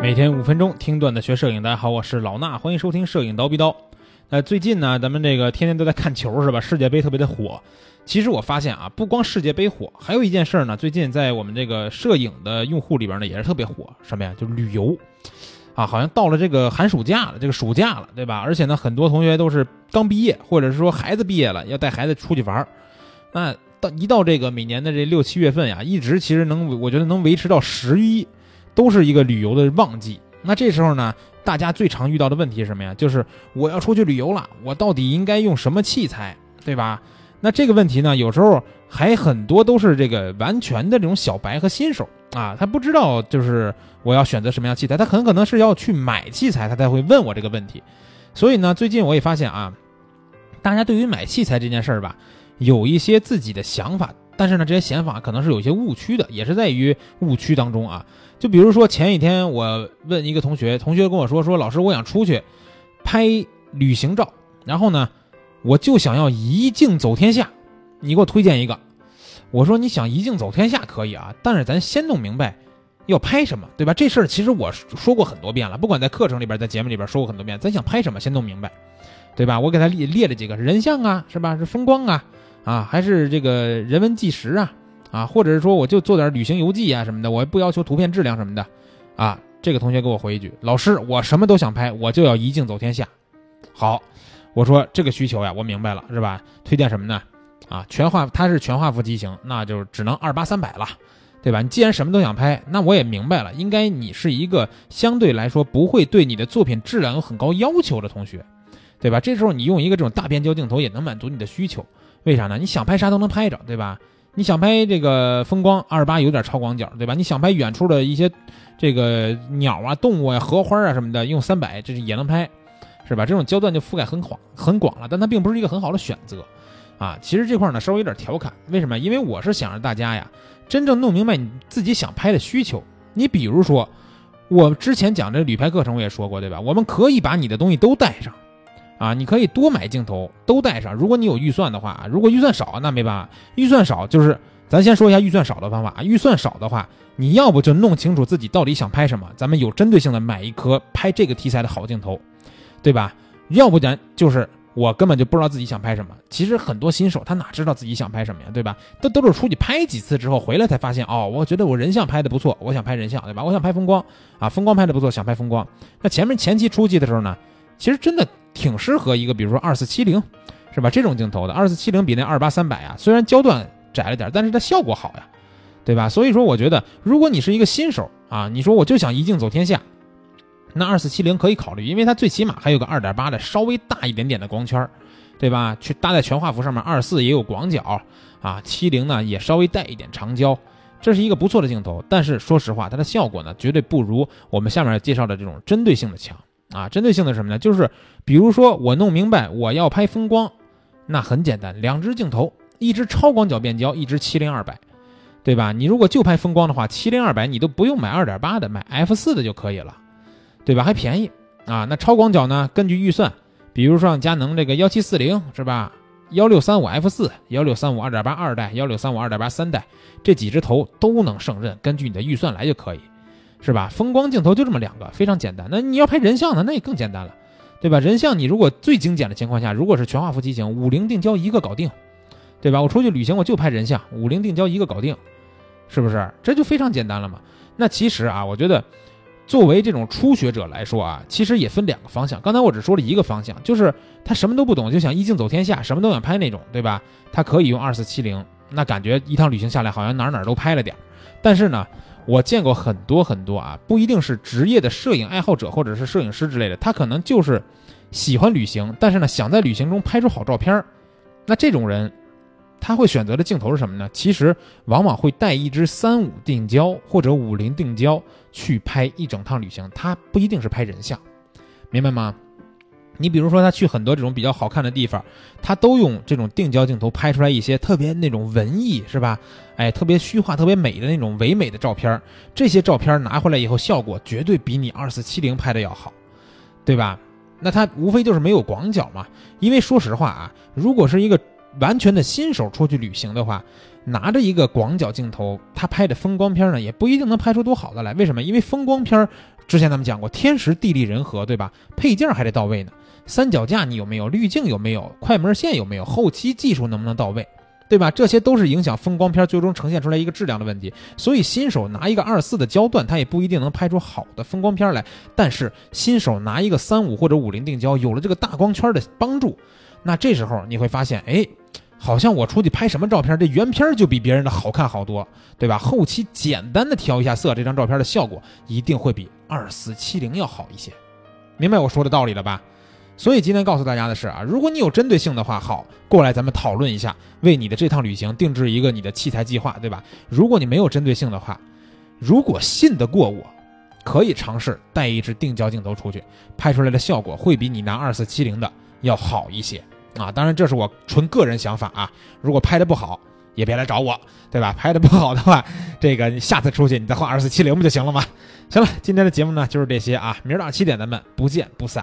每天五分钟听段子学摄影，大家好，我是老衲，欢迎收听摄影刀逼刀。呃，最近呢，咱们这个天天都在看球是吧？世界杯特别的火。其实我发现啊，不光世界杯火，还有一件事儿呢，最近在我们这个摄影的用户里边呢，也是特别火，什么呀？就是旅游。啊，好像到了这个寒暑假了，这个暑假了，对吧？而且呢，很多同学都是刚毕业，或者是说孩子毕业了，要带孩子出去玩儿。那到一到这个每年的这六七月份呀，一直其实能，我觉得能维持到十一。都是一个旅游的旺季，那这时候呢，大家最常遇到的问题是什么呀？就是我要出去旅游了，我到底应该用什么器材，对吧？那这个问题呢，有时候还很多都是这个完全的这种小白和新手啊，他不知道就是我要选择什么样器材，他很可能是要去买器材，他才会问我这个问题。所以呢，最近我也发现啊，大家对于买器材这件事儿吧，有一些自己的想法。但是呢，这些显法可能是有一些误区的，也是在于误区当中啊。就比如说前几天我问一个同学，同学跟我说说，老师我想出去拍旅行照，然后呢，我就想要一镜走天下，你给我推荐一个。我说你想一镜走天下可以啊，但是咱先弄明白要拍什么，对吧？这事儿其实我说过很多遍了，不管在课程里边，在节目里边说过很多遍，咱想拍什么先弄明白，对吧？我给他列列了几个人像啊，是吧？是风光啊。啊，还是这个人文纪实啊，啊，或者是说我就做点旅行游记啊什么的，我不要求图片质量什么的，啊，这个同学给我回一句，老师，我什么都想拍，我就要一镜走天下。好，我说这个需求呀，我明白了，是吧？推荐什么呢？啊，全画，它是全画幅机型，那就只能二八三百了，对吧？你既然什么都想拍，那我也明白了，应该你是一个相对来说不会对你的作品质量有很高要求的同学，对吧？这时候你用一个这种大变焦镜头也能满足你的需求。为啥呢？你想拍啥都能拍着，对吧？你想拍这个风光，二十八有点超广角，对吧？你想拍远处的一些这个鸟啊、动物啊、荷花啊什么的，用三百这是也能拍，是吧？这种焦段就覆盖很广很广了，但它并不是一个很好的选择啊。其实这块呢稍微有点调侃，为什么？因为我是想让大家呀真正弄明白你自己想拍的需求。你比如说，我之前讲这旅拍课程我也说过，对吧？我们可以把你的东西都带上。啊，你可以多买镜头都带上。如果你有预算的话，如果预算少，那没办法。预算少就是，咱先说一下预算少的方法。预算少的话，你要不就弄清楚自己到底想拍什么，咱们有针对性的买一颗拍这个题材的好镜头，对吧？要不然就是我根本就不知道自己想拍什么。其实很多新手他哪知道自己想拍什么呀，对吧？都都是出去拍几次之后回来才发现，哦，我觉得我人像拍的不错，我想拍人像，对吧？我想拍风光啊，风光拍的不错，想拍风光。那前面前期初期的时候呢，其实真的。挺适合一个，比如说二四七零，是吧？这种镜头的二四七零比那二八三百啊，虽然焦段窄了点，但是它效果好呀，对吧？所以说，我觉得如果你是一个新手啊，你说我就想一镜走天下，那二四七零可以考虑，因为它最起码还有个二点八的稍微大一点点的光圈，对吧？去搭在全画幅上面，二四也有广角啊，七零呢也稍微带一点长焦，这是一个不错的镜头。但是说实话，它的效果呢，绝对不如我们下面介绍的这种针对性的强。啊，针对性的什么呢？就是比如说我弄明白我要拍风光，那很简单，两只镜头，一只超广角变焦，一只七零二百，对吧？你如果就拍风光的话，七零二百你都不用买二点八的，买 f 四的就可以了，对吧？还便宜啊。那超广角呢？根据预算，比如说佳能这个幺七四零是吧？幺六三五 f 四，幺六三五二点八二代，幺六三五二点八三代，这几只头都能胜任，根据你的预算来就可以。是吧？风光镜头就这么两个，非常简单。那你要拍人像呢，那也更简单了，对吧？人像你如果最精简的情况下，如果是全画幅机型，五零定焦一个搞定，对吧？我出去旅行我就拍人像，五零定焦一个搞定，是不是？这就非常简单了嘛。那其实啊，我觉得作为这种初学者来说啊，其实也分两个方向。刚才我只说了一个方向，就是他什么都不懂，就想一镜走天下，什么都想拍那种，对吧？他可以用二四七零，那感觉一趟旅行下来好像哪哪都拍了点，但是呢。我见过很多很多啊，不一定是职业的摄影爱好者或者是摄影师之类的，他可能就是喜欢旅行，但是呢想在旅行中拍出好照片儿。那这种人，他会选择的镜头是什么呢？其实往往会带一支三五定焦或者五零定焦去拍一整趟旅行，他不一定是拍人像，明白吗？你比如说，他去很多这种比较好看的地方，他都用这种定焦镜头拍出来一些特别那种文艺，是吧？哎，特别虚化、特别美的那种唯美的照片。这些照片拿回来以后，效果绝对比你二四七零拍的要好，对吧？那他无非就是没有广角嘛。因为说实话啊，如果是一个完全的新手出去旅行的话，拿着一个广角镜头，他拍的风光片呢，也不一定能拍出多好的来。为什么？因为风光片之前咱们讲过，天时地利人和，对吧？配件还得到位呢。三脚架你有没有？滤镜有没有？快门线有没有？后期技术能不能到位？对吧？这些都是影响风光片最终呈现出来一个质量的问题。所以新手拿一个二四的焦段，他也不一定能拍出好的风光片来。但是新手拿一个三五或者五零定焦，有了这个大光圈的帮助，那这时候你会发现，哎，好像我出去拍什么照片，这原片就比别人的好看好多，对吧？后期简单的调一下色，这张照片的效果一定会比二四七零要好一些。明白我说的道理了吧？所以今天告诉大家的是啊，如果你有针对性的话，好，过来咱们讨论一下，为你的这趟旅行定制一个你的器材计划，对吧？如果你没有针对性的话，如果信得过我，可以尝试带一支定焦镜头出去，拍出来的效果会比你拿二四七零的要好一些啊。当然这是我纯个人想法啊，如果拍的不好，也别来找我，对吧？拍的不好的话，这个下次出去你再换二四七零不就行了吗？行了，今天的节目呢就是这些啊，明儿早上七点咱们不见不散。